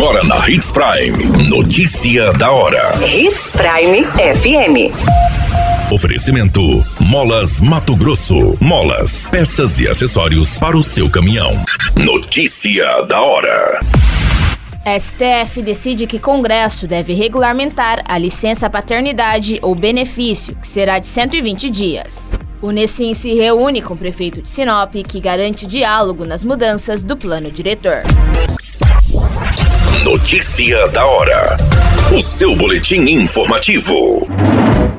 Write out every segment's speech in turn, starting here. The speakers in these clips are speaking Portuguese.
Agora na Hits Prime. Notícia da hora. Hits Prime FM. Oferecimento: Molas Mato Grosso. Molas, peças e acessórios para o seu caminhão. Notícia da hora. STF decide que Congresso deve regulamentar a licença paternidade ou benefício, que será de 120 dias. O Nessim se reúne com o prefeito de Sinop, que garante diálogo nas mudanças do plano diretor. Notícia da hora. O seu boletim informativo.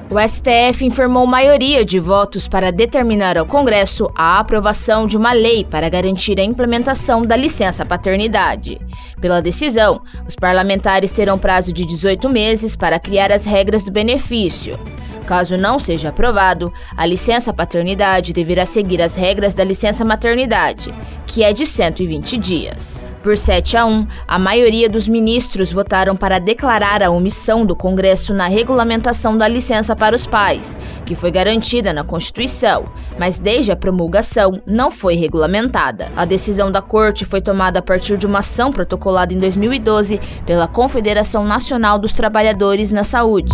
O STF informou maioria de votos para determinar ao Congresso a aprovação de uma lei para garantir a implementação da licença paternidade. Pela decisão, os parlamentares terão prazo de 18 meses para criar as regras do benefício. Caso não seja aprovado, a licença paternidade deverá seguir as regras da licença maternidade, que é de 120 dias. Por 7 a 1, a maioria dos ministros votaram para declarar a omissão do Congresso na regulamentação da licença para os pais, que foi garantida na Constituição, mas desde a promulgação não foi regulamentada. A decisão da Corte foi tomada a partir de uma ação protocolada em 2012 pela Confederação Nacional dos Trabalhadores na Saúde.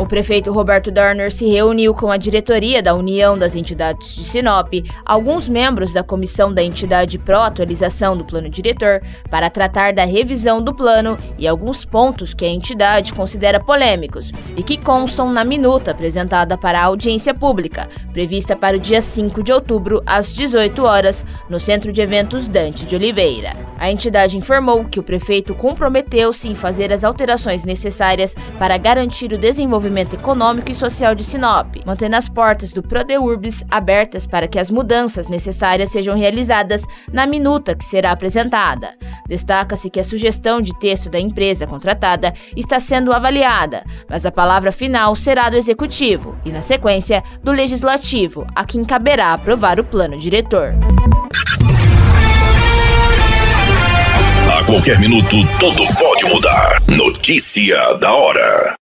O prefeito Roberto Dorner se reuniu com a diretoria da União das Entidades de Sinop, alguns membros da comissão da entidade pró-atualização do plano diretor, para tratar da revisão do plano e alguns pontos que a entidade considera polêmicos e que constam na minuta apresentada para a audiência pública, prevista para o dia 5 de outubro, às 18 horas, no Centro de Eventos Dante de Oliveira. A entidade informou que o prefeito comprometeu-se em fazer as alterações necessárias para garantir o desenvolvimento desenvolvimento econômico e social de Sinop, mantendo as portas do Prodeurbis abertas para que as mudanças necessárias sejam realizadas na minuta que será apresentada. Destaca-se que a sugestão de texto da empresa contratada está sendo avaliada, mas a palavra final será do executivo e, na sequência, do legislativo, a quem caberá aprovar o plano diretor. A qualquer minuto, tudo pode mudar. Notícia da hora.